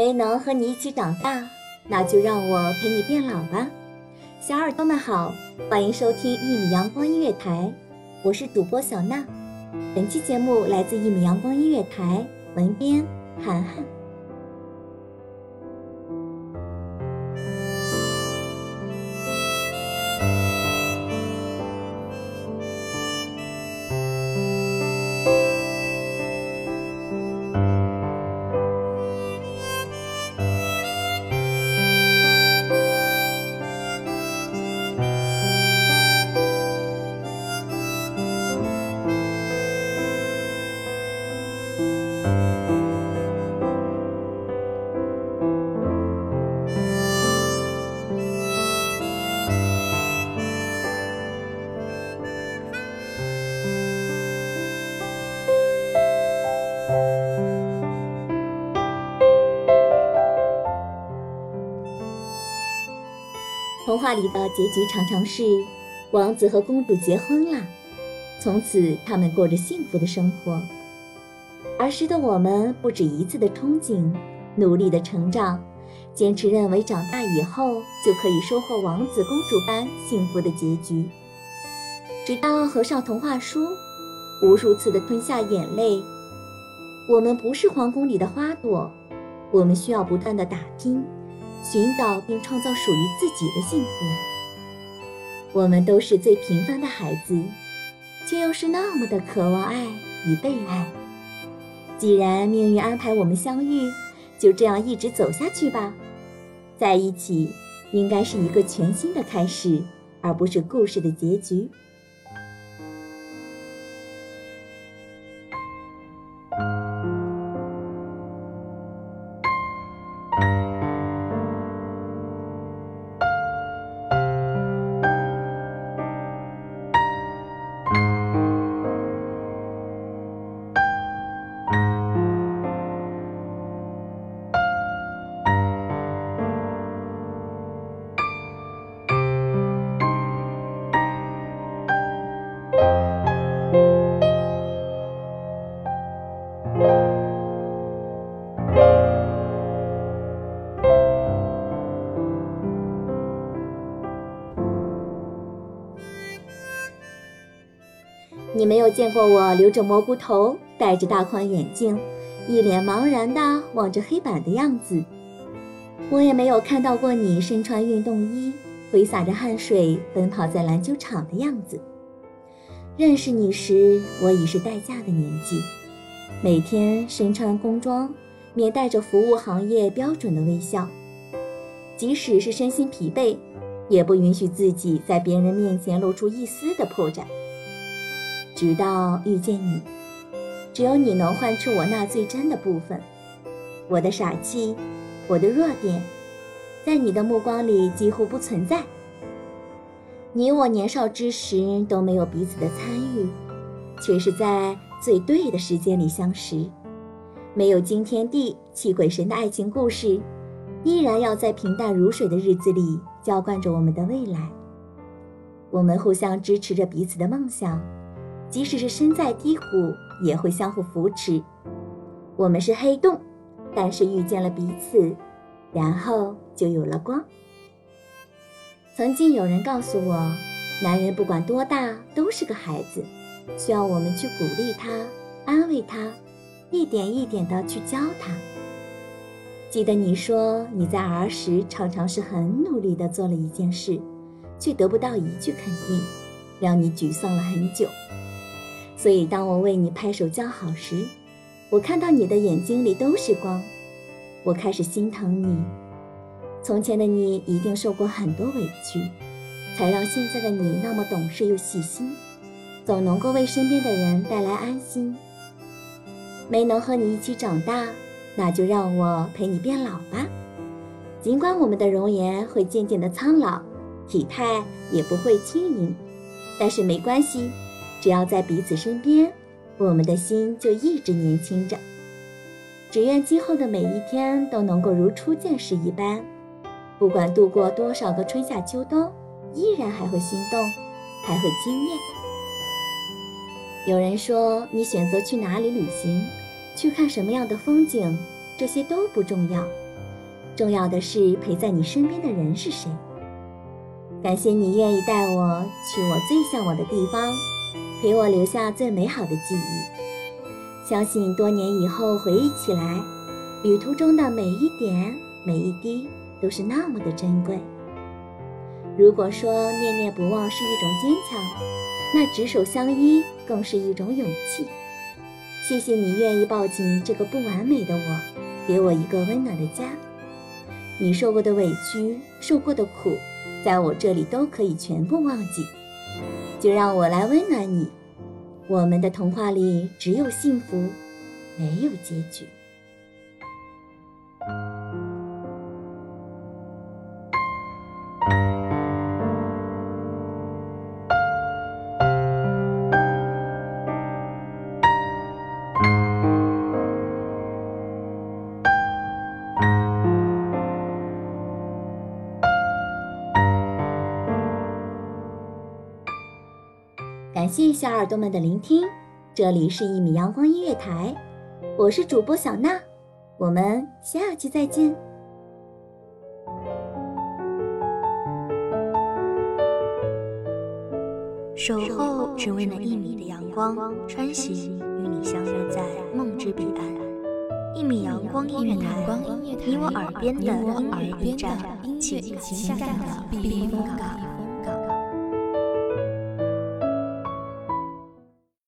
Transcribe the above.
没能和你一起长大，那就让我陪你变老吧。小耳朵们好，欢迎收听一米阳光音乐台，我是主播小娜。本期节目来自一米阳光音乐台，文编涵涵。童话里的结局常常是，王子和公主结婚了，从此他们过着幸福的生活。儿时的我们不止一次的憧憬，努力的成长，坚持认为长大以后就可以收获王子公主般幸福的结局。直到合上童话书，无数次的吞下眼泪。我们不是皇宫里的花朵，我们需要不断的打拼。寻找并创造属于自己的幸福。我们都是最平凡的孩子，却又是那么的渴望爱与被爱。既然命运安排我们相遇，就这样一直走下去吧。在一起，应该是一个全新的开始，而不是故事的结局。你没有见过我留着蘑菇头，戴着大框眼镜，一脸茫然地望着黑板的样子。我也没有看到过你身穿运动衣，挥洒着汗水奔跑在篮球场的样子。认识你时，我已是待嫁的年纪，每天身穿工装，面带着服务行业标准的微笑。即使是身心疲惫，也不允许自己在别人面前露出一丝的破绽。直到遇见你，只有你能唤出我那最真的部分，我的傻气，我的弱点，在你的目光里几乎不存在。你我年少之时都没有彼此的参与，却是在最对的时间里相识。没有惊天地泣鬼神的爱情故事，依然要在平淡如水的日子里浇灌着我们的未来。我们互相支持着彼此的梦想。即使是身在低谷，也会相互扶持。我们是黑洞，但是遇见了彼此，然后就有了光。曾经有人告诉我，男人不管多大都是个孩子，需要我们去鼓励他、安慰他，一点一点的去教他。记得你说你在儿时常常是很努力地做了一件事，却得不到一句肯定，让你沮丧了很久。所以当我为你拍手叫好时，我看到你的眼睛里都是光，我开始心疼你。从前的你一定受过很多委屈，才让现在的你那么懂事又细心，总能够为身边的人带来安心。没能和你一起长大。那就让我陪你变老吧。尽管我们的容颜会渐渐的苍老，体态也不会轻盈，但是没关系，只要在彼此身边，我们的心就一直年轻着。只愿今后的每一天都能够如初见时一般，不管度过多少个春夏秋冬，依然还会心动，还会惊艳。有人说，你选择去哪里旅行？去看什么样的风景，这些都不重要，重要的是陪在你身边的人是谁。感谢你愿意带我去我最向往的地方，陪我留下最美好的记忆。相信多年以后回忆起来，旅途中的每一点每一滴都是那么的珍贵。如果说念念不忘是一种坚强，那执手相依更是一种勇气。谢谢你愿意抱紧这个不完美的我，给我一个温暖的家。你受过的委屈，受过的苦，在我这里都可以全部忘记。就让我来温暖你。我们的童话里只有幸福，没有结局。谢小耳朵们的聆听，这里是一米阳光音乐台，我是主播小娜，我们下期再见。守候只为那一米的阳光，穿行与你相约在梦之彼岸。一米阳光音乐台，你我耳边的音乐驿站，情感的避风港。